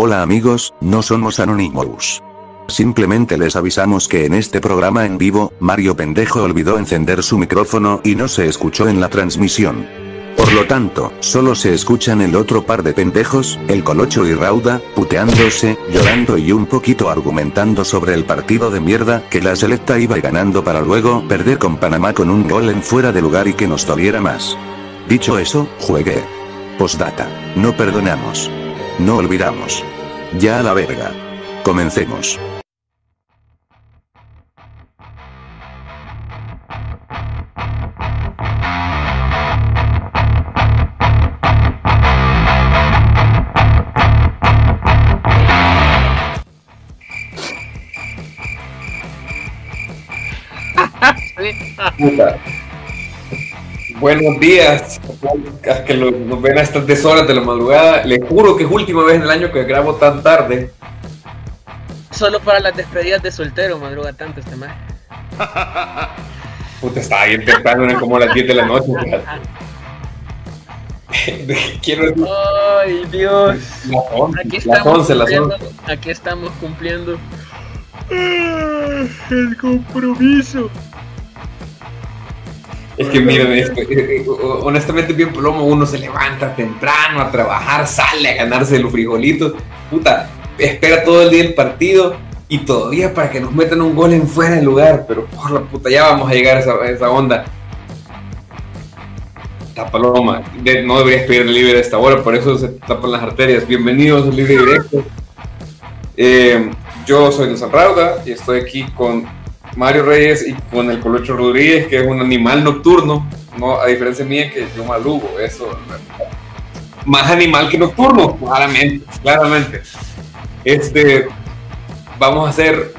Hola amigos, no somos Anonymous. Simplemente les avisamos que en este programa en vivo, Mario Pendejo olvidó encender su micrófono y no se escuchó en la transmisión. Por lo tanto, solo se escuchan el otro par de pendejos, el Colocho y Rauda, puteándose, llorando y un poquito argumentando sobre el partido de mierda que la selecta iba ganando para luego perder con Panamá con un gol en fuera de lugar y que nos doliera más. Dicho eso, juegue. Postdata. No perdonamos. No olvidamos. Ya a la verga. Comencemos. Puta. Buenos días, a que lo- nos ven a estas 10 horas de la madrugada. Les juro que es última vez en el año que grabo tan tarde. Solo para las despedidas de soltero madruga tanto este man. Puta, estaba bien temprano, eran como las 10 de la noche. Quiero decir, Ay, Dios. las 11, Aquí las estamos 11, las 11. cumpliendo. Aquí estamos cumpliendo. Ah, El compromiso. Es que miren, eh, eh, honestamente bien plomo, uno se levanta temprano a trabajar, sale a ganarse los frijolitos, puta, espera todo el día el partido y todavía para que nos metan un gol en fuera de lugar, pero por la puta, ya vamos a llegar a esa, onda. Esta paloma, de- no deberías pedir libre a esta hora, por eso se tapan las arterias. Bienvenidos a Libre Directo. Eh, yo soy San Rauda y estoy aquí con Mario Reyes y con el Colocho Rodríguez, que es un animal nocturno, no, a diferencia mía que yo madrugo, eso. Más animal que nocturno, claramente, claramente. Este, vamos a hacer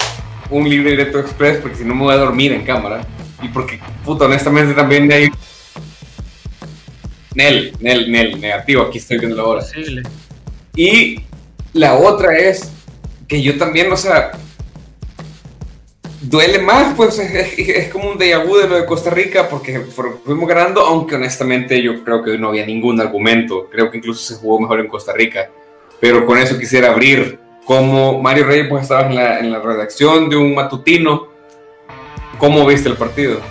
un libre directo express porque si no me voy a dormir en cámara y porque, puta, honestamente también hay... Nel, Nel, Nel, negativo, aquí estoy viendo la hora. Y la otra es que yo también, o sea, duele más, pues es, es- como un déjà vu de lo de Costa Rica porque fu- fuimos ganando, aunque honestamente yo creo que no había ningún argumento. Creo que incluso se jugó mejor en Costa Rica. Pero con eso quisiera abrir. Como Mario Reyes, pues estabas en la, en la redacción de un matutino. ¿Cómo viste el partido?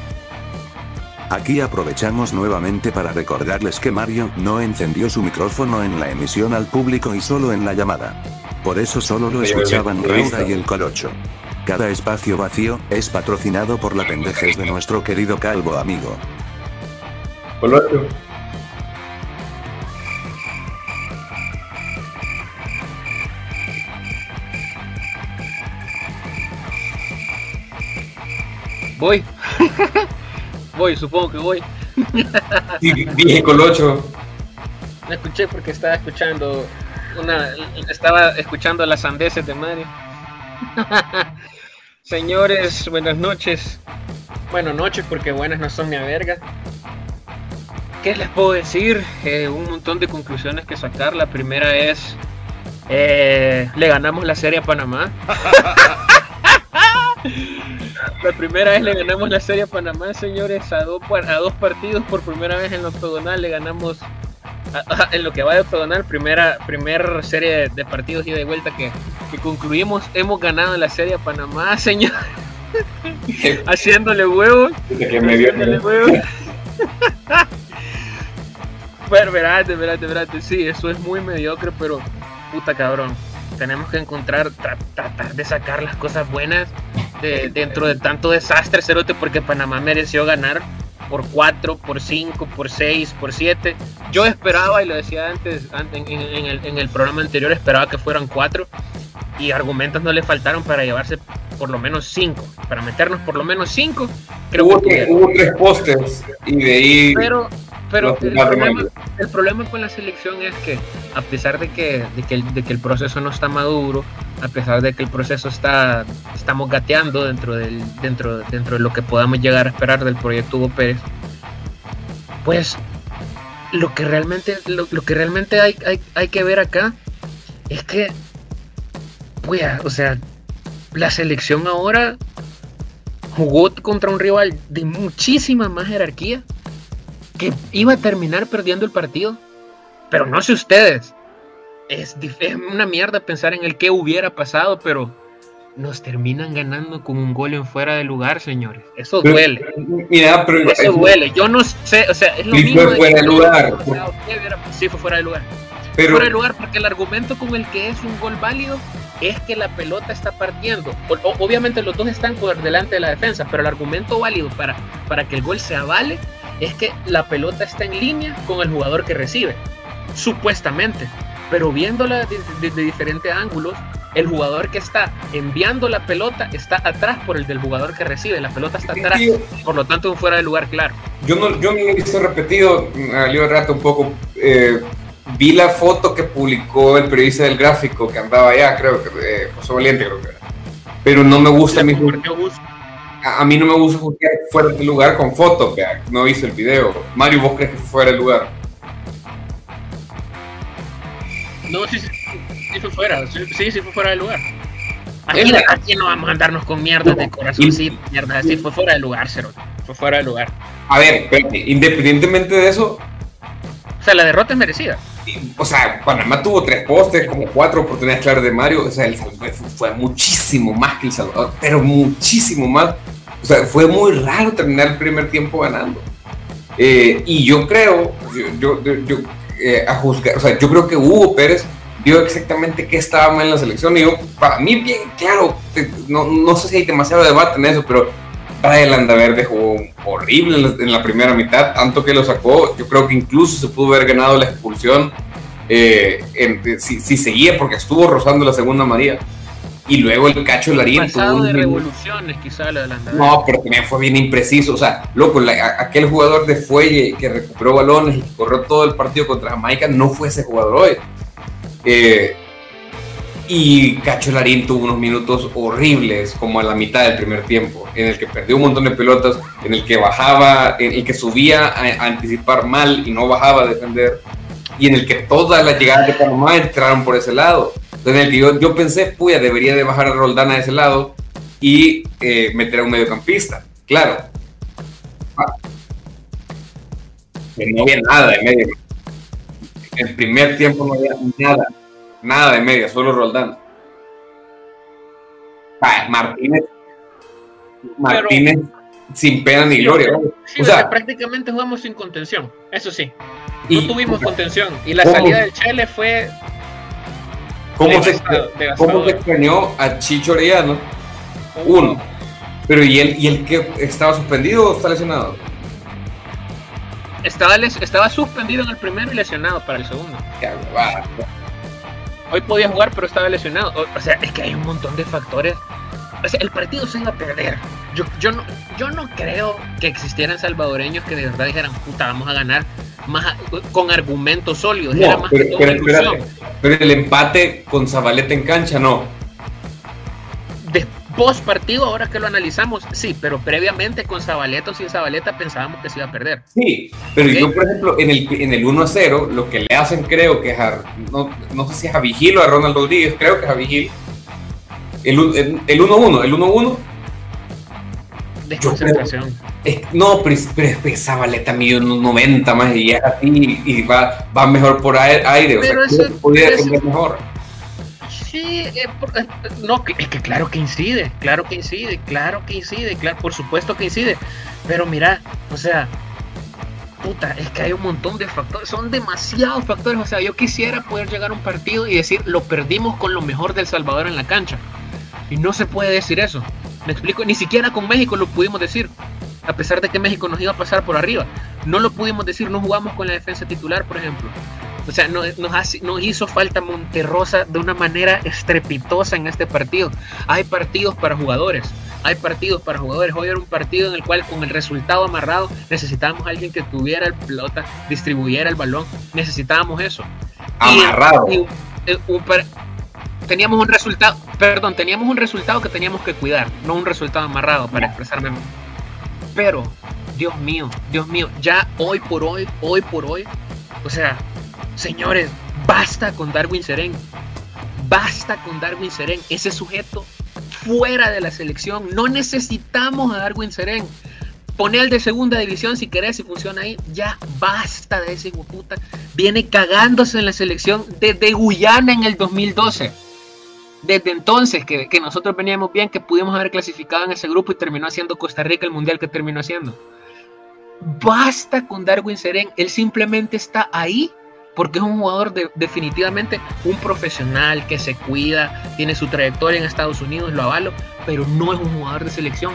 Aquí aprovechamos nuevamente para recordarles que Mario no encendió su micrófono en la emisión al público y solo en la llamada. Por eso solo lo escuchaban. Rauda y el Colocho. Cada espacio vacío es patrocinado por la pendejes de nuestro querido calvo amigo. Colocho. Voy. voy, supongo que voy. Sí, dije Colocho. Me escuché porque estaba escuchando una estaba escuchando las sandeces de Mario. Señores, buenas noches. Bueno, noches porque buenas no son ni a verga. ¿Qué les puedo decir? Eh, un montón de conclusiones que sacar. La primera es eh, le ganamos la serie a Panamá. La primera vez le ganamos la serie a Panamá, señores, a a dos partidos por primera vez en la octogonal le ganamos en lo que va de octogonal, primera, primera serie de, de partidos ida y de vuelta que, que concluimos, hemos ganado la serie a Panamá, señor, haciéndole huevos, Que me dio- haciéndole huevos. Pero, espérate, espérate, espérate, sí, eso es muy mediocre, pero puta cabrón, tenemos que encontrar, tra- tratar de sacar las cosas buenas de, dentro de tanto desastre, Cerote, porque Panamá mereció ganar por 4, por 5, por 6, por 7. Yo esperaba, y lo decía antes, antes en, en el, en el programa anterior, esperaba que fueran 4 y argumentos no le faltaron para llevarse por lo menos 5, para meternos por lo menos 5. Creo Hubo, que hubo tres postes y de ahí pero, pero el, problema, el problema con la selección es que a pesar de que, de que, el, de que el proceso no está maduro, a pesar de que el proceso está, estamos gateando dentro, del, dentro, dentro de lo que podamos llegar a esperar del proyecto Hugo Pérez, pues lo que realmente, lo, lo que realmente hay, hay, hay que ver acá es que, pues, o sea, la selección ahora jugó contra un rival de muchísima más jerarquía que iba a terminar perdiendo el partido. Pero no sé ustedes, es, es una mierda pensar en el que hubiera pasado, pero nos terminan ganando con un gol en fuera de lugar, señores. Eso duele. Mira, pero eso duele. Yo no sé, o sea, es lo mismo. Fue fuera de lugar. Sí, fue fuera de lugar. Pero, fuera de lugar porque el argumento con el que es un gol válido es que la pelota está partiendo. obviamente los dos están por delante de la defensa, pero el argumento válido para, para que el gol se avale es que la pelota está en línea con el jugador que recibe. Supuestamente. Pero viéndola desde diferentes ángulos, el jugador que está enviando la pelota está atrás por el del jugador que recibe. La pelota está atrás, por lo tanto, fuera de lugar, claro. Yo no, yo no he visto repetido, me salió rato un poco. Eh, vi la foto que publicó el periodista del gráfico que andaba allá, creo que eh, José Valiente, creo que era. Pero no me gusta a mí. A, mí no me gusta jugar fuera de lugar con foto, que no hice el video. Mario, ¿vos crees que fue fuera de lugar? No, sí, sí, sí fue fuera, sí, sí fue fuera de lugar. Aquí, aquí no vamos a andarnos con mierdas de corazón, sí, mierdas así, fue fuera de lugar, Cero. Fue fuera de lugar. A ver, independientemente de eso. O sea, la derrota es merecida. O sea, Panamá tuvo tres postes, como cuatro oportunidades claras de Mario. O sea, el Salvador fue muchísimo más que El Salvador, pero muchísimo más. O sea, fue muy raro terminar el primer tiempo ganando. Eh, y yo creo, yo, yo, yo eh, a juzgar, o sea, yo creo que Hugo Pérez vio exactamente qué estaba mal en la selección y yo, para mí bien claro, no, no sé si hay demasiado debate en eso, pero Brian Landaverde jugó horrible en la, primera mitad, tanto que lo sacó, yo creo que incluso se pudo haber ganado la expulsión eh, si, si, seguía porque estuvo rozando la segunda María. Y luego el Cacho Larín. Pasado de revoluciones, quizá No, pero también fue bien impreciso. O sea, loco, aquel jugador de fuelle que recuperó balones y corrió todo el partido contra Jamaica no fue ese jugador hoy. Eh, y Cacho Larín tuvo unos minutos horribles, como a la mitad del primer tiempo, en el que perdió un montón de pelotas, en el que bajaba, en el que subía a, anticipar mal y no bajaba a defender, y en el que todas las llegadas de Panamá entraron por ese lado. Entonces, yo, yo pensé, puya, debería de bajar a Roldán a ese lado y eh, meter a un mediocampista. Claro. no había nada de medio. En el primer tiempo no había nada. Nada de media, solo Roldán. Martínez. Martínez sin pena ni gloria. o sea, prácticamente jugamos sin contención, eso sí. No tuvimos contención. Y la salida del Chile fue ¿Cómo, se, ¿Cómo se extrañó a Chicho Orellano? Uno. Pero ¿y el, ¿y el que estaba suspendido o está lesionado? Estaba, estaba suspendido en el primero y lesionado para el segundo. Hoy podía jugar, pero estaba lesionado. O, sea, es que hay un montón de factores. O sea, el partido se iba a perder. Yo, yo, no, yo no creo que existieran salvadoreños que de verdad dijeran, puta, vamos a ganar más con argumentos sólidos. pero, el empate con Zabaleta en cancha, no. De post partido, ahora que lo analizamos, sí, pero previamente con Zabaleta o sin Zabaleta pensábamos que se iba a perder. Sí, pero yo, por ejemplo, en el, en el 1 a 0, lo que le hacen, creo que es a, no, no sé si es a Vigil o a Ronald Rodríguez, creo que es a Vigil. El 1-1, el 1-1. El 1-1 Desconcentración. no, pero, pero, pero Zabaleta mide unos 90 más y es así y va, va mejor por aire. o sea, eso, podría defender mejor. Sí, eh, eh, no, es que claro que incide, claro que incide, claro que incide, claro, por supuesto que incide. Pero mira, o sea, puta, es que hay un montón de factores, son demasiados factores. O sea, yo quisiera poder llegar a un partido y decir, lo perdimos con lo mejor del Salvador en la cancha. Y no se puede decir eso. Me explico, ni siquiera con México lo pudimos decir. A pesar de que México nos iba a pasar por arriba. No lo pudimos decir, no jugamos con la defensa titular, por ejemplo. O sea, nos, nos hizo falta Monterrosa de una manera estrepitosa en este partido. Hay partidos para jugadores. Hay partidos para jugadores. Hoy era un partido en el cual con el resultado amarrado necesitábamos a alguien que tuviera el pelota, distribuyera el balón. Necesitábamos eso. Amarrado teníamos un resultado, perdón, teníamos un resultado que teníamos que cuidar, no un resultado amarrado para expresarme. Pero, Dios mío, Dios mío, ya hoy por hoy, hoy por hoy, o sea, señores, basta con Darwin Seren. Basta con Darwin Seren, ese sujeto fuera de la selección. No necesitamos a Darwin Seren. Pone al de segunda división si querés, si funciona ahí. Ya basta de ese puta. Viene cagándose en la selección desde Guyana en el 2012. Desde entonces que, que nosotros veníamos bien, que pudimos haber clasificado en ese grupo y terminó haciendo Costa Rica el mundial que terminó haciendo. Basta con Darwin Seren. Él simplemente está ahí porque es un jugador de, definitivamente un profesional que se cuida, tiene su trayectoria en Estados Unidos, lo avalo, pero no es un jugador de selección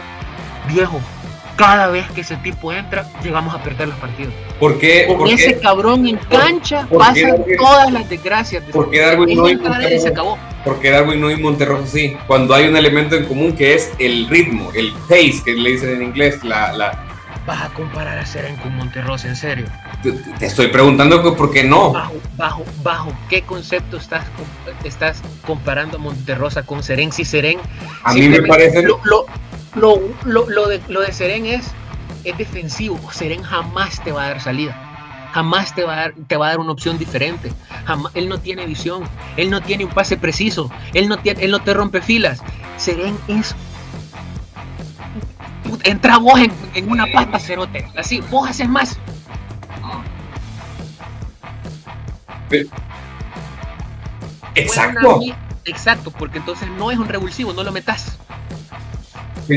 viejo. Cada vez que ese tipo entra, llegamos a perder los partidos. ¿Por qué? Con ese cabrón en cancha pasan todas las desgracias. ¿Por qué Darwin no y se acabó? Porque Darwin no y Monterroso sí. Cuando hay un elemento en común que es el ritmo, el pace que le dicen en inglés, la, la, vas a comparar a Seren con Monterrosa, en serio. Te, estoy preguntando por qué no. Bajo, bajo, bajo, ¿qué concepto estás, estás comparando Monterrosa con Seren? Si Seren. A mí me parece. Lo, lo, lo, lo, de, lo de Seren es, es defensivo. Seren jamás te va a dar salida jamás te va a dar, te va a dar una opción diferente. él no tiene visión, él no tiene un pase preciso, él no, tiene, él no te rompe filas. Seren es entra vos en, una pasta, cerote. Así, vos haces más. exacto. exacto, porque entonces no es un revulsivo, no lo metas.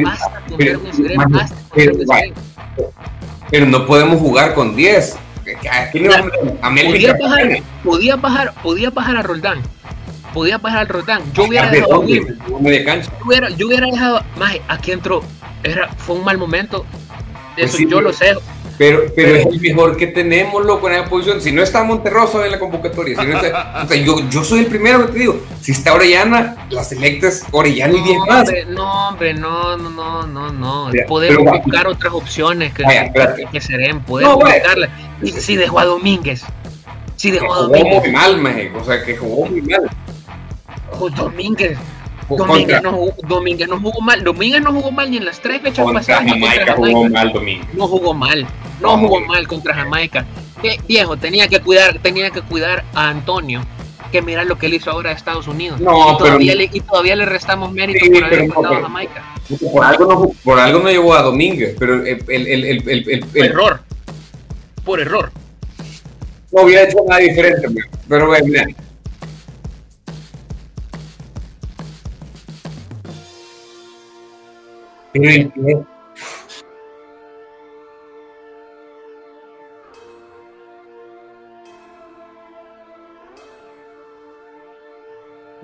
Basta con pero, pero, no podemos jugar con 10. podía, bajar, podía, bajar, podía bajar a Roldán. Podía bajar al Roldán. Yo hubiera dejado. Yo hubiera, yo hubiera dejado. Más, aquí entró era, fue un mal momento. Pues Eso yo lo sé. Pero, pero es el mejor que tenemos, loco, en esa posición. Si no está Monterroso en la convocatoria, yo, yo soy el primero que te digo. Si está Orellana, la selecta es Orellana y 10 más. no, hombre, no, no, no, no, no. podemos buscar otras opciones que, que, serán. Podemos buscarlas. Y si dejó a Domínguez. Si dejó a Domínguez. Jugó muy mal, México. O sea, que jugó muy mal. Pues Domínguez Domínguez no, jugó, Domínguez no jugó mal. Domínguez no jugó mal ni en las tres fechas pasadas. Jamaica, jugó mal Domínguez. No jugó mal. No, jugó mal contra Jamaica. viejo, tenía que cuidar, tenía que cuidar a Antonio. Que mira lo que él hizo ahora a Estados Unidos. No, y, todavía le, y todavía le restamos mérito por haber no, a Jamaica. Por algo, no, por algo no llevó a Domínguez, pero el, el, el, el, el error. Por error. No hubiera hecho nada diferente, pero mira,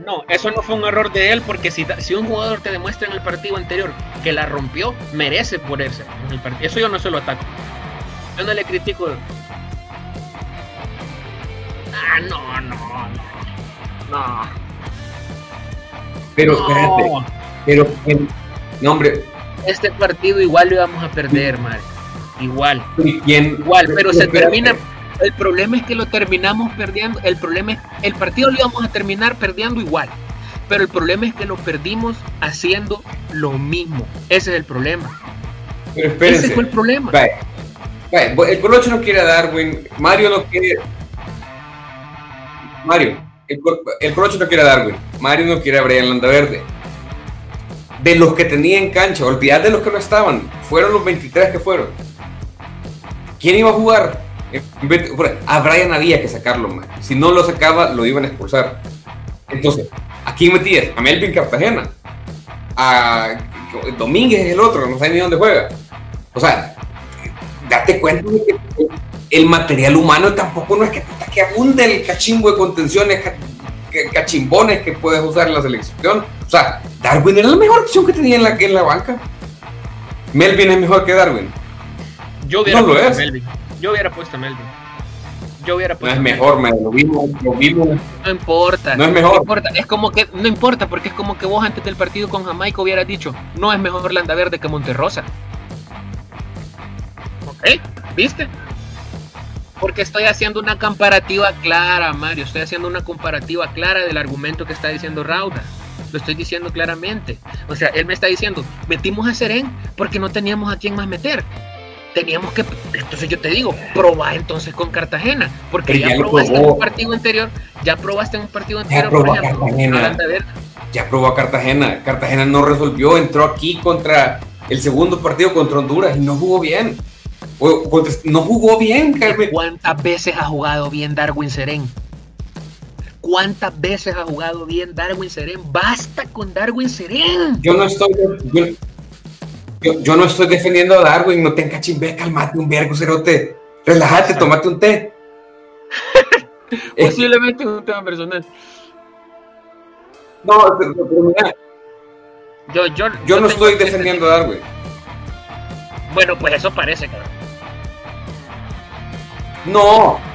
No, eso no fue un error de él porque si, si un jugador te demuestra en el partido anterior que la rompió, merece ponerse en el partido. Eso yo no se lo ataco. Yo no le critico. Ah, no, no, no. No. Pero espérate. Pero, no, hombre, este partido igual lo íbamos a perder, Marco. Igual. ¿Quién? Igual, pero se termina. El problema es que lo terminamos perdiendo. El problema es el partido lo íbamos a terminar perdiendo igual. Pero el problema es que lo perdimos haciendo lo mismo. Ese es el problema. Pero Ese fue el problema. El Colocho no quiere a Darwin. Mario no quiere. Mario, el, el Colocho no quiere a Darwin. Mario no quiere a Brian Landaverde de los que tenía en cancha, olvidar de los que no estaban, fueron los 23 que fueron. ¿Quién iba a jugar? A Brian había que sacarlo, man. si no lo sacaba, lo iban a expulsar. Entonces, ¿a quién metías? A Melvin Cartagena, a Domínguez es el otro, no sé ni dónde juega. O sea, date cuenta de que el material humano tampoco no es que, que abunde el cachimbo de contenciones cachimbones que puedes usar en la selección. O sea, Darwin era la mejor opción que tenía en la, en la banca. Melvin es mejor que Darwin. Yo hubiera puesto a Melvin. Yo hubiera puesto a Melvin. Yo hubiera puesto no es mejor, lo vimos, lo vimos. No importa. No es mejor. No importa. Es como que, no importa, porque es como que vos antes del partido con Jamaica hubieras dicho, no es mejor Landa Verde que Monterrosa. ¿Ok? ¿Viste? Porque estoy haciendo una comparativa clara, Mario. Estoy haciendo una comparativa clara del argumento que está diciendo Rauda. Lo estoy diciendo claramente. O sea, él me está diciendo, metimos a Seren porque no teníamos a quién más meter. Teníamos que, entonces yo te digo, proba entonces con Cartagena, porque ya, probaste en un partido anterior, ya probaste en un partido anterior, por ejemplo, Cartagena. Ya probó a Cartagena, Cartagena no resolvió, entró aquí contra el segundo partido contra Honduras y no jugó bien. no jugó bien, Carmen. ¿Cuántas veces ha jugado bien Darwin Serén? ¿Cuántas veces ha jugado bien Darwin Serén? Basta con Darwin Serén. Yo no estoy. Yo, no estoy defendiendo a Darwin, no tenga chimbe, calmate un vergo, cerote. Relájate, tomate un té. Posiblemente un tema personal. No, pero, mira. Yo, yo, yo no estoy defendiendo a Darwin. Bueno, pues eso parece, cabrón. No.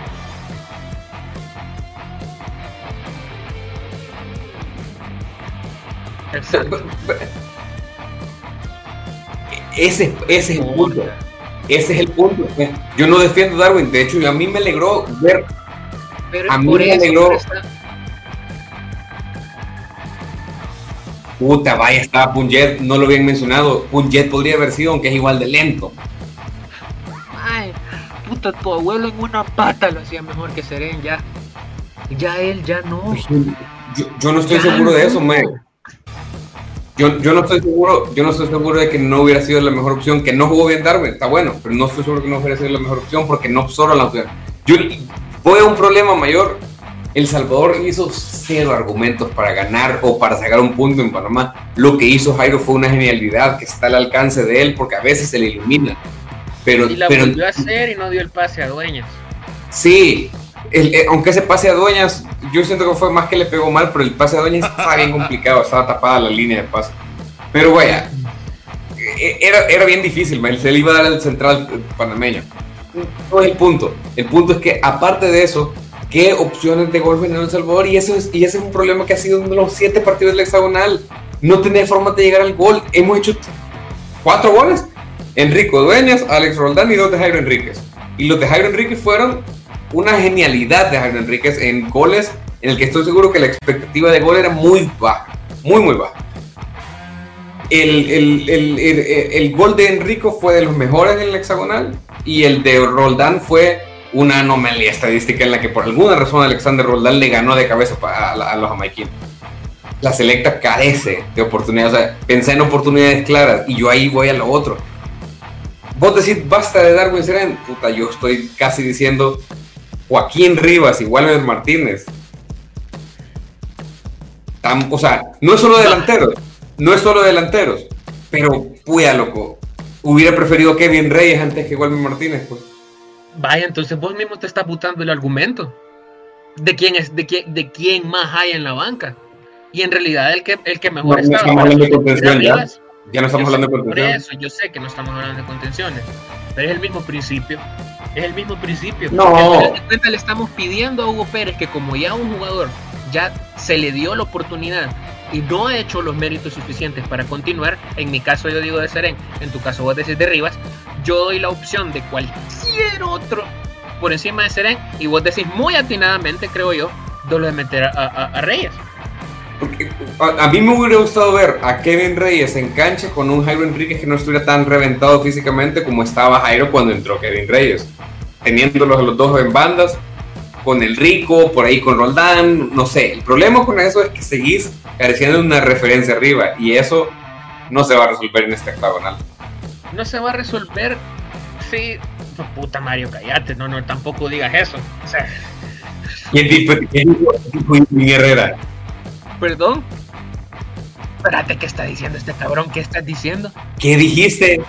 Exacto. Ese, ese es el punto. Ese es el punto. Yo no defiendo a Darwin. De hecho, a mí me alegró ver. a mí me alegró. Puta, vaya, estaba Punjet, no lo habían mencionado. Punjet podría haber sido, aunque es igual de lento. Ay, puta, tu abuelo en una pata lo hacía mejor que Seren, ya. Ya él, ya no. Yo, no estoy seguro de eso, mae. Yo, yo, no estoy seguro, yo no estoy seguro de que no hubiera sido la mejor opción, que no jugó bien Darwin, está bueno, pero no estoy seguro que no hubiera sido la mejor opción porque no absorba la opción. Yo voy a un problema mayor. El Salvador hizo cero argumentos para ganar o para sacar un punto en Panamá. Lo que hizo Jairo fue una genialidad que está al alcance de él porque a veces se le ilumina. Pero, y la pero, volvió a hacer y no dio el pase a Dueñas. Sí, eh, aunque ese pase a Dueñas, yo siento que fue más que le pegó mal, pero el pase a Dueñas estaba bien complicado, estaba tapada la línea de pase. Pero vaya, eh, era, era bien difícil, se le iba a dar el central panameño. No es el punto. El punto es que, aparte de eso, ¿qué opciones de gol en El Salvador? Y, eso es, y ese es un problema que ha sido en los siete partidos del hexagonal. No tener forma de llegar al gol. Hemos hecho cuatro goles. Enrico Dueñas, Alex Roldán y dos de Jairo Enríquez. Y los de Jairo Enríquez fueron una genialidad de Jairo Enríquez en goles en el que estoy seguro que la expectativa de gol era muy baja, muy, muy baja. El, el, el, el, gol de Enrico fue de los mejores en el hexagonal y el de Roldán fue una anomalía estadística en la que por alguna razón Alexander Roldán le ganó de cabeza a, los jamaiquinos. La selecta carece de oportunidades, o sea, pensé en oportunidades claras y yo ahí voy a lo otro. Vos decís basta de Darwin Seren, puta, yo estoy casi diciendo Joaquín Rivas y Walter Martínez. o sea, no es solo delanteros, no es solo delanteros, pero puya loco, hubiera preferido Kevin Reyes antes que Walter Martínez, pues. Vaya, entonces vos mismo te estás butando el argumento de quién es, de quién, de quién más hay en la banca. Y en realidad el que, el que mejor está. estaba. No de contención, ya. ya no estamos hablando de contención. Por eso, yo sé que no estamos hablando de contenciones, pero es el mismo principio. Es el mismo principio. No. Le estamos pidiendo a Hugo Pérez que como ya un jugador ya se le dio la oportunidad y no ha hecho los méritos suficientes para continuar, en mi caso yo digo de Serén, en tu caso vos decís de Rivas, yo doy la opción de cualquier otro por encima de Serén y vos decís muy atinadamente, creo yo, de lo de meter a, Reyes. Porque a, mí me hubiera gustado ver a Kevin Reyes en cancha con un Jairo Enríquez que no estuviera tan reventado físicamente como estaba Jairo cuando entró Kevin Reyes teniéndolos a los dos en bandas, con el Rico, por ahí con Roldán, no sé. El problema con eso es que seguís careciendo de una referencia arriba y eso no se va a resolver en este octagonal. No se va a resolver, sí. puta Mario, callate, no, no, tampoco digas eso. O sea... ¿Quién dijo, mi Herrera? Perdón. Espérate, ¿qué está diciendo este cabrón? ¿Qué estás diciendo? ¿Qué dijiste?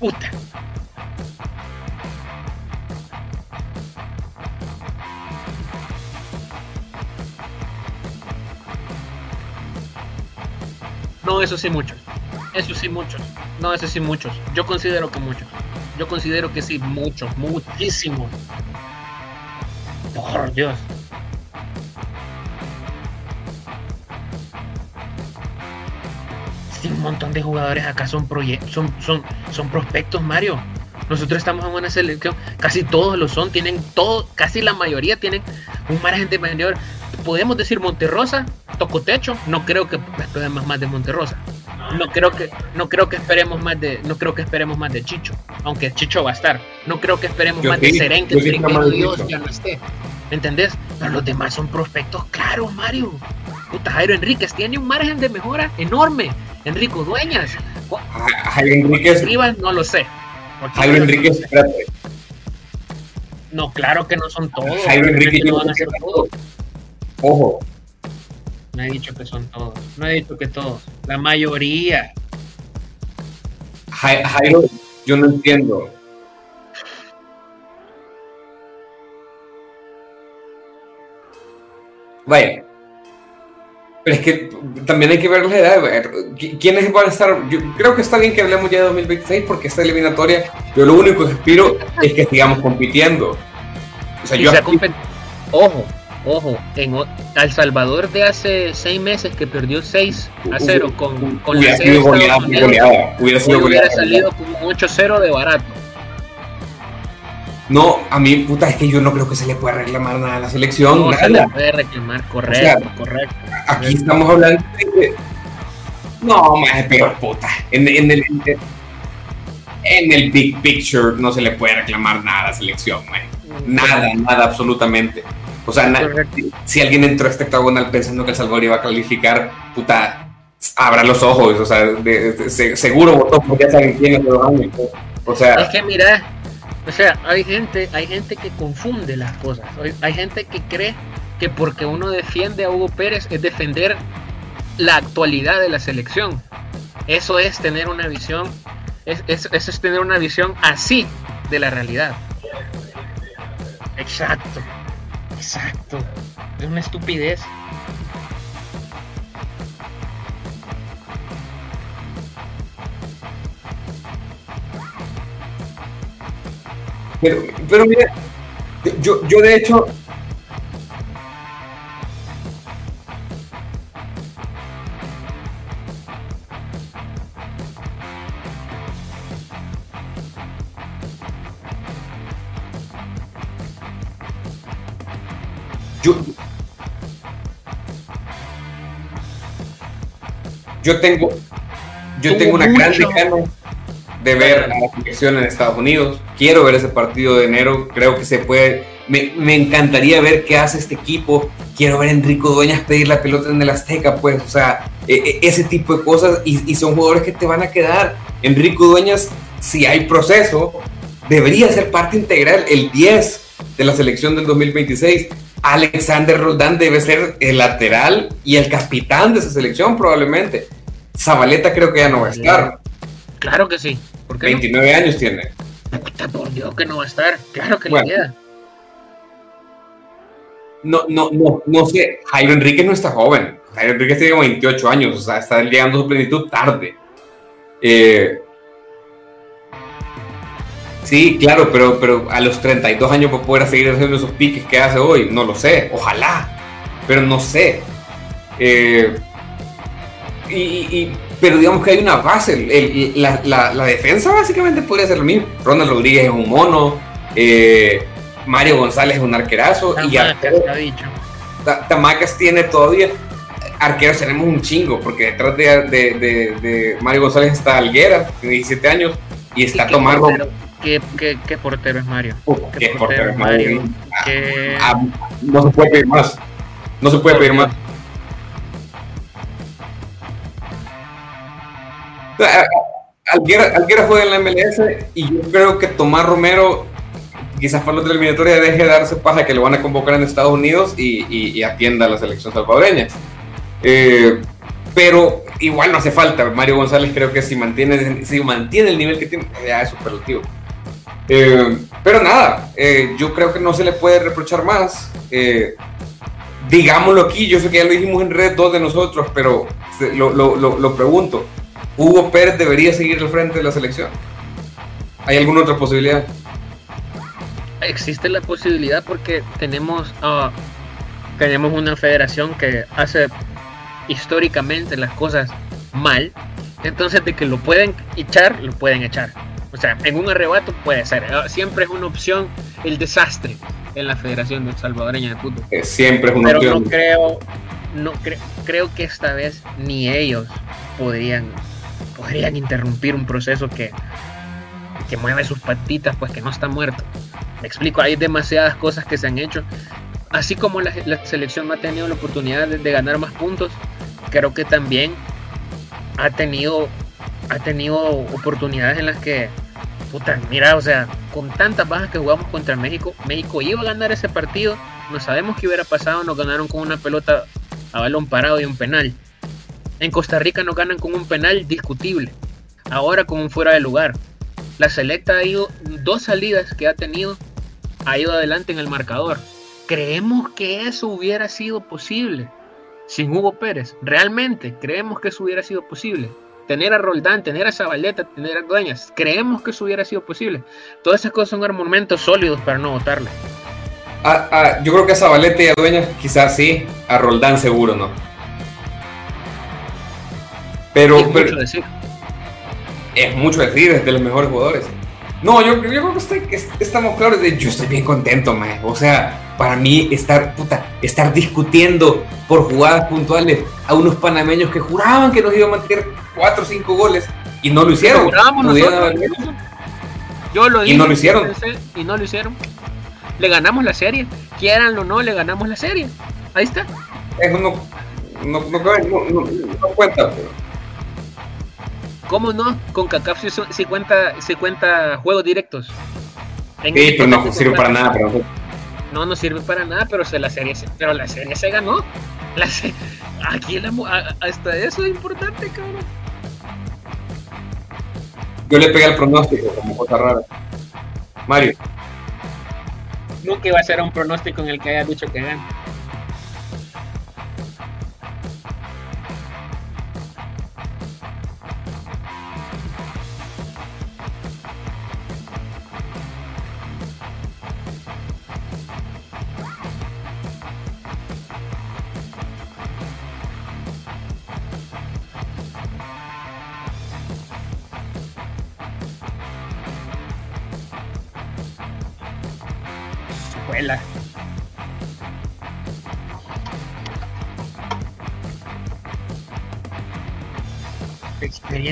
puta. No, eso sí muchos. Eso sí muchos. No, eso sí muchos. Yo considero que muchos. Yo considero que sí muchos, muchísimos. Por Dios. un montón de jugadores acá son, son, son, son prospectos, Mario. Nosotros estamos en una selección, casi todos lo son, tienen todo, casi la mayoría tienen un margen de mayor. Podemos decir Monterrosa, tocó techo, no creo que esperemos más de Monterrosa. No creo que no creo que esperemos más de no creo que esperemos más de Chicho, aunque Chicho va a estar. No creo que esperemos más de Seren que Dios ya no esté. ¿Entendés? Pero los demás son prospectos claros, Mario. Puta, Jairo Enríquez tiene un margen de mejora enorme. Enrico Dueñas. Jairo Enríquez. Rivas no lo sé. Jairo Enríquez, espérate. No, claro que no son todos. Jairo Enríquez no van a ser todos. Ojo. No he dicho que son todos. No he dicho que todos. La mayoría. Jairo, yo no entiendo. Vaya. Pero es que también hay que ver la edad. ¿Quiénes van a estar? Yo creo que está bien que hablemos ya de 2026 porque esta eliminatoria, yo lo único que aspiro es que sigamos compitiendo. O sea, yo Ojo, ojo, en El Salvador de hace seis meses que perdió 6 a 0 con, con hubiera la sido goleada, goleada, hubiera sido goleada. Hubiera salido como un 8-0 de barato. No, a mí, puta, es que yo no creo que se le pueda reclamar nada a la selección. No se le puede reclamar, correcto, correcto. Aquí estamos hablando de. No, más pero puta. En, en, el, en el big picture no se le puede reclamar nada a la selección, man. Nada, nada, absolutamente. O sea, si alguien entró a este octagonal pensando que El Salvador iba a calificar, puta, abra los ojos. O sea, seguro votó porque ya saben quién es. O sea. Es que mira, o sea, hay gente, hay gente que confunde las cosas. Hay gente que cree que porque uno defiende a Hugo Pérez es defender la actualidad de la selección. Eso es tener una visión, es, eso es tener una visión así de la realidad. Exacto, exacto. Es una estupidez. Pero, pero mira, yo, yo de hecho. Yo tengo yo tengo una gran gana de ver la selección en Estados Unidos. Quiero ver ese partido de enero. Creo que se puede. Me, me, encantaría ver qué hace este equipo. Quiero ver a Enrico Dueñas pedir la pelota en el Azteca, pues, o sea, e, e, ese tipo de cosas. Y, y, son jugadores que te van a quedar. Enrico Dueñas, si hay proceso, debería ser parte integral, el 10 de la selección del 2026. Alexander Roldán debe ser el lateral y el capitán de esa selección, probablemente. Zabaleta creo que ya no va a estar. Claro que sí. 29 años tiene. Puta, por Dios que no va a estar. Claro que le queda. No, no, no, no sé. Jairo Enrique no está joven. Jairo Enrique tiene 28 años. O sea, está llegando a su plenitud tarde. Eh, sí, claro, pero, pero a los 32 años va a poder seguir haciendo esos piques que hace hoy. No lo sé. Ojalá. Pero no sé. Eh, y pero digamos que hay una base. la, defensa básicamente podría ser lo mismo. Ronald Rodríguez es un mono, eh, Mario González es un arquerazo. y Tamacas tiene todavía. Arqueros tenemos un chingo, porque detrás de, Mario González está Alguera, tiene 17 años, y está tomando ¿Qué, qué, portero es Mario? ¿Qué, portero, es Mario? Ah, ah, no se puede pedir más. No se puede pedir más. Alguera, juega en la MLS y yo creo que Tomás Romero, quizás para la eliminatoria, deje de darse paja que lo van a convocar en Estados Unidos y, atienda a la selección salvadoreña. Eh, pero igual no hace falta. Mario González creo que si mantiene, si mantiene el nivel que tiene, ya es superlativo. Eh, pero nada, eh, yo creo que no se le puede reprochar más. digámoslo aquí, yo sé que ya lo dijimos en red dos de nosotros, pero lo, lo, lo pregunto. Hugo Pérez debería seguir al frente de la selección. ¿Hay alguna otra posibilidad? Existe la posibilidad porque tenemos, ah, tenemos una federación que hace históricamente las cosas mal. Entonces de que lo pueden echar, lo pueden echar. O sea, en un arrebato puede ser. Ah, siempre es una opción el desastre en la Federación Salvadoreña de Fútbol. siempre es una Pero no creo, no creo que esta vez ni ellos podrían podrían interrumpir un proceso que, que mueve sus patitas, pues que no está muerto. Me explico, hay demasiadas cosas que se han hecho. así como la, selección no ha tenido la oportunidad de, ganar más puntos, creo que también ha tenido, ha tenido oportunidades en las que, puta, mira, o sea, con tantas bajas que jugamos contra México, México iba a ganar ese partido, no sabemos qué hubiera pasado, nos ganaron con una pelota a balón parado y un penal. En Costa Rica nos ganan con un penal discutible, ahora como un fuera de lugar. La selecta ha ido, dos salidas que ha tenido, ha ido adelante en el marcador ¿Creemos que eso hubiera sido posible sin Hugo Pérez? ¿Realmente creemos que eso hubiera sido posible? Tener a Roldán, tener a Zabaleta, tener a Dueñas, ¿creemos que eso hubiera sido posible? Todas esas cosas son argumentos sólidos para no votarle. Ah, ah, yo creo que a Zabaleta y a Dueñas quizás sí, a Roldán seguro no. Pero, es mucho decir. Es mucho decir, es de los mejores jugadores. No, yo, creo que, estamos claros. De, yo estoy bien contento, man. O sea, para mí estar, puta, estar discutiendo por jugadas puntuales a unos panameños que juraban que nos iban a meter 4 o 5 goles y no lo hicieron. Yo lo dije. Y no lo hicieron. Y no lo hicieron. Le ganamos la serie. Quieranlo o no, le ganamos la serie. Ahí está. Eso no, no, no, no cuenta, pero. ¿Cómo no? Con CACAF sí, cuenta, cuenta juegos directos. sí, pero no sirve para nada. Pero... No, no sirve para nada, pero se, la serie, pero la serie se ganó. La aquí hasta eso es importante, cabrón. Yo le pegué el pronóstico como cosa rara. Mario. Nunca iba a ser un pronóstico en el que haya dicho que gane.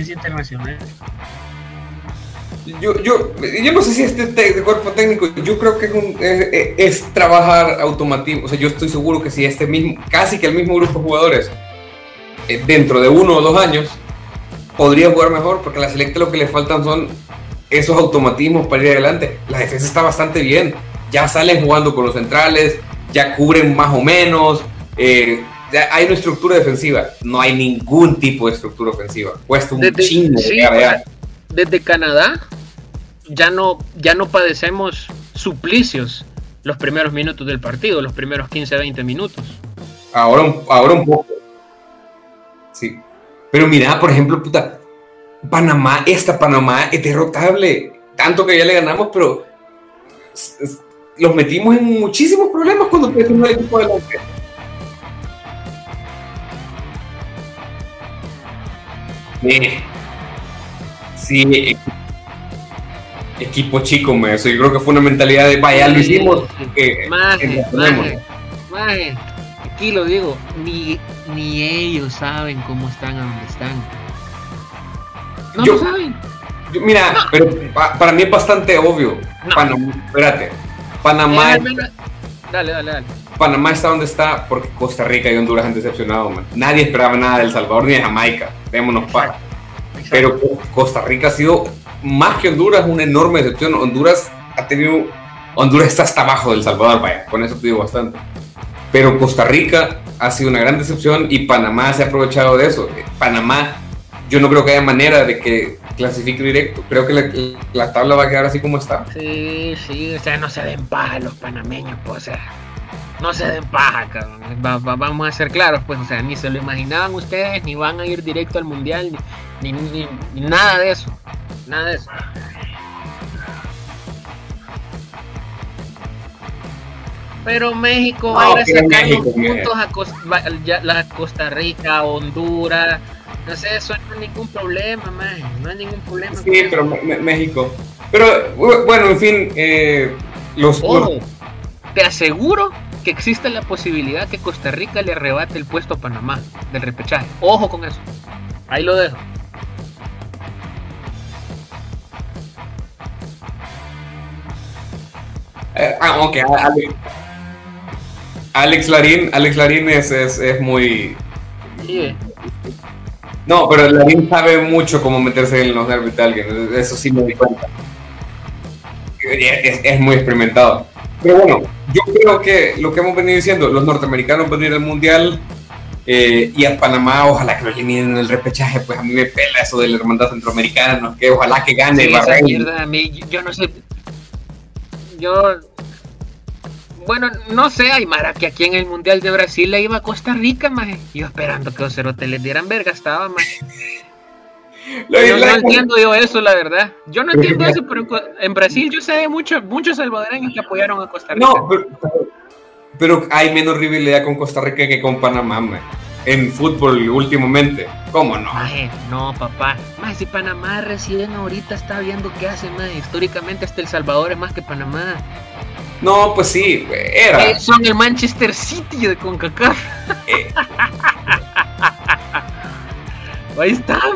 Internacional. Yo, yo, yo no sé si este cuerpo técnico, yo creo que es, trabajar automático. O sea, yo estoy seguro que si este mismo, casi que el mismo grupo de jugadores, eh, dentro de uno o dos años, podría jugar mejor, porque a la selecta lo que le faltan son esos automatismos para ir adelante. La defensa está bastante bien ya salen jugando con los centrales, ya cubren más o menos. Eh, hay una estructura defensiva, no hay ningún tipo de estructura ofensiva. Cuesta un desde, chingo Desde Canadá ya no, ya no padecemos suplicios los primeros minutos del partido, los primeros 15, 20 minutos. Ahora, ahora un poco. Sí. Pero mira, por ejemplo, puta, Panamá, esta Panamá es derrotable. Tanto que ya le ganamos, pero los metimos en muchísimos problemas cuando pusimos el equipo adelante. Sí, equipo chico, me. Eso yo creo que fue una mentalidad de vaya, lo hicimos. aquí lo digo, ni, ni ellos saben cómo están a donde están. No lo saben. mira, pero para mí es bastante obvio. No. espérate Panamá. Dale, dale, dale. Panamá está donde está porque Costa Rica y Honduras han decepcionado, man. Nadie esperaba nada de El Salvador ni de Jamaica. Démonos para. Pero Costa Rica ha sido más que Honduras una enorme decepción. Honduras ha tenido. Honduras está hasta abajo del Salvador, vaya. Con eso te digo bastante. Pero Costa Rica ha sido una gran decepción y Panamá se ha aprovechado de eso. Panamá, yo no creo que haya manera de que clasifique directo. Creo que la, tabla va a quedar así como está. Sí, sí, o sea, no se den paja los panameños, pues, o sea, no se den paja, cabrón. vamos a ser claros, pues, o sea, ni se lo imaginaban ustedes, ni van a ir directo al mundial, ni, ni, nada de eso, nada de eso. Pero México va a ir a sacar los puntos a Costa, Costa Rica, Honduras, no sé, eso no hay ningún problema, man. No hay ningún problema. Sí, pero México. Pero bueno, en fin, eh, los, Te aseguro que existe la posibilidad que Costa Rica le arrebate el puesto a Panamá del repechaje. Ojo con eso. Ahí lo dejo. Eh, ah, ok, Alex Larín, Alex Larín es, es, es muy. Sí. No, pero Larín sabe mucho cómo meterse en los nervios de alguien. Eso sí me di cuenta. Es, es muy experimentado. Pero bueno, yo creo que lo que hemos venido diciendo, los norteamericanos van a ir al mundial eh, y a Panamá, ojalá que lo eliminen en el repechaje, pues a mí me pela eso de la hermandad centroamericana, ¿no? que ojalá que gane. Sí, esa mierda, a mí, yo no sé. Yo. Bueno, no sé, Aymara, que aquí en el Mundial de Brasil le iba a Costa Rica, más. Yo esperando que los cerotes les dieran verga, estaba, más. No, no, entiendo yo eso, la verdad. Yo no entiendo eso, pero en Brasil yo sé de muchos muchos salvadoreños que apoyaron a Costa Rica. No, pero, pero hay menos rivalidad con Costa Rica que con Panamá, man. En fútbol últimamente. ¿Cómo no? Maje, no, papá. Más si Panamá recién ahorita está viendo qué hace, más históricamente hasta El Salvador es más que Panamá. No, pues sí, era. Eh, son el Manchester City de CONCACAF. Eh. Ahí está. Ah,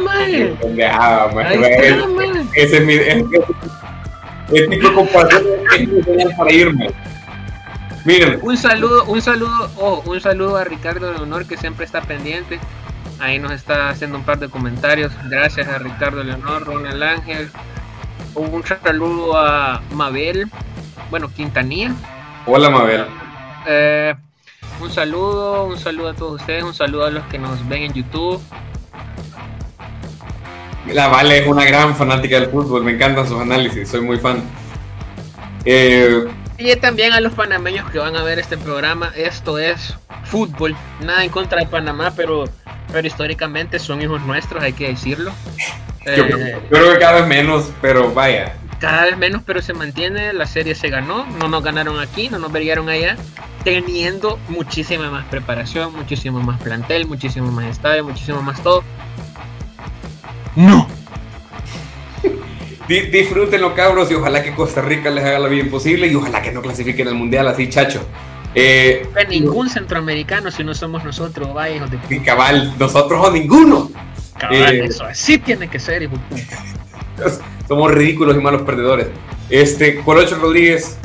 man. Ese es mi. Es, para irme. Miren. Un saludo, un saludo, oh, un saludo a Ricardo de Honor que siempre está pendiente. Ahí nos está haciendo un par de comentarios. Gracias a Ricardo Leonor, Ronald Ángel. Un saludo a Mabel, bueno, Quintanilla. Hola Mabel. Eh, un saludo, un saludo a todos ustedes, un saludo a los que nos ven en YouTube. La Vale es una gran fanática del fútbol, me encantan sus análisis, soy muy fan. Eh, y también a los panameños que van a ver este programa, esto es fútbol, nada en contra de Panamá, pero, pero históricamente son hijos nuestros, hay que decirlo. Yo, eh, creo que cada vez menos, pero vaya. Cada vez menos, pero se mantiene, la serie se ganó, no nos ganaron aquí, no nos brillaron allá, teniendo muchísima más preparación, muchísimo más plantel, muchísimo más estadio, muchísimo más todo. No. Disfrútenlo, cabros, y ojalá que Costa Rica les haga la vida imposible y ojalá que no clasifiquen al mundial así, chacho. Eh, ningún centroamericano si no somos nosotros, vaya, hijos de cabal, nosotros o ninguno. Cabal, eh, eso así tiene que ser, hijo Somos ridículos y malos perdedores. Este, Colocho Rodríguez.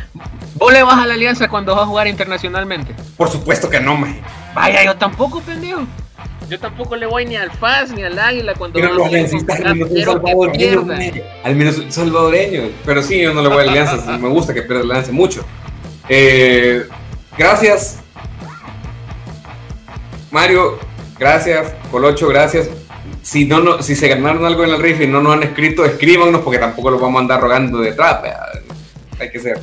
¿Vos le vas a la alianza cuando vas a jugar internacionalmente? Por supuesto que no, me. Vaya, yo tampoco, pendejo. Yo tampoco le voy ni al FAS ni al Águila cuando pero los aliancistas al menos salvadoreño, al menos salvadoreño. Pero sí, yo no le voy a alianzas. me gusta que pierda el lance mucho. Eh, gracias. Mario, gracias. Colocho, gracias. Si, no, no, si se ganaron algo en el riff y no nos han escrito, escríbanos porque tampoco los vamos a andar rogando detrás. Hay que ser.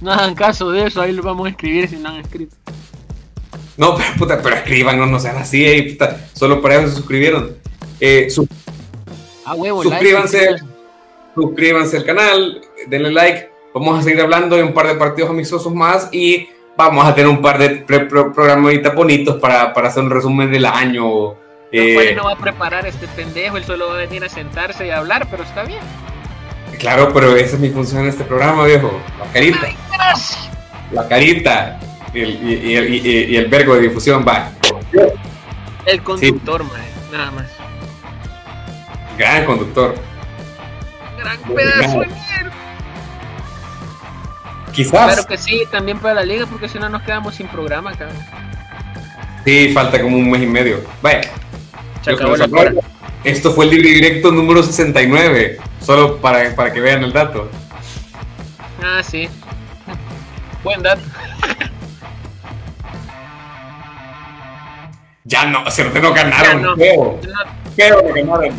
No hagan caso de eso, ahí lo vamos a escribir si no han escrito. No, pero, puta, pero escriban, no, sean así, eh, puta, solo para eso se suscribieron. Eh, ah, huevo, suscríbanse, like, suscríbanse al canal, denle like. Vamos a seguir hablando de un par de partidos amistosos más y vamos a tener un par de programitas bonitos para, para, hacer un resumen del año. Eh, no va a preparar este pendejo, él solo va a venir a sentarse y a hablar, pero está bien. Claro, pero esa es mi función en este programa, viejo. La carita. la carita y el, y, el vergo de difusión va. El conductor, nada más. Gran conductor. Gran pedazo de mierda. Quizás. Claro que sí, también para la liga, porque si no nos quedamos sin programa, cabrón. Sí, falta como un mes y medio. Vaya. Esto fue el libre directo número 69. Solo para, para que vean el dato. Ah, sí. Buen dato. Ya no, se no ganaron. No. Creo. Creo que ganaron.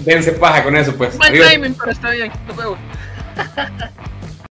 Dense paja con eso, pues. Buen timing, pero está bien. Nos vemos.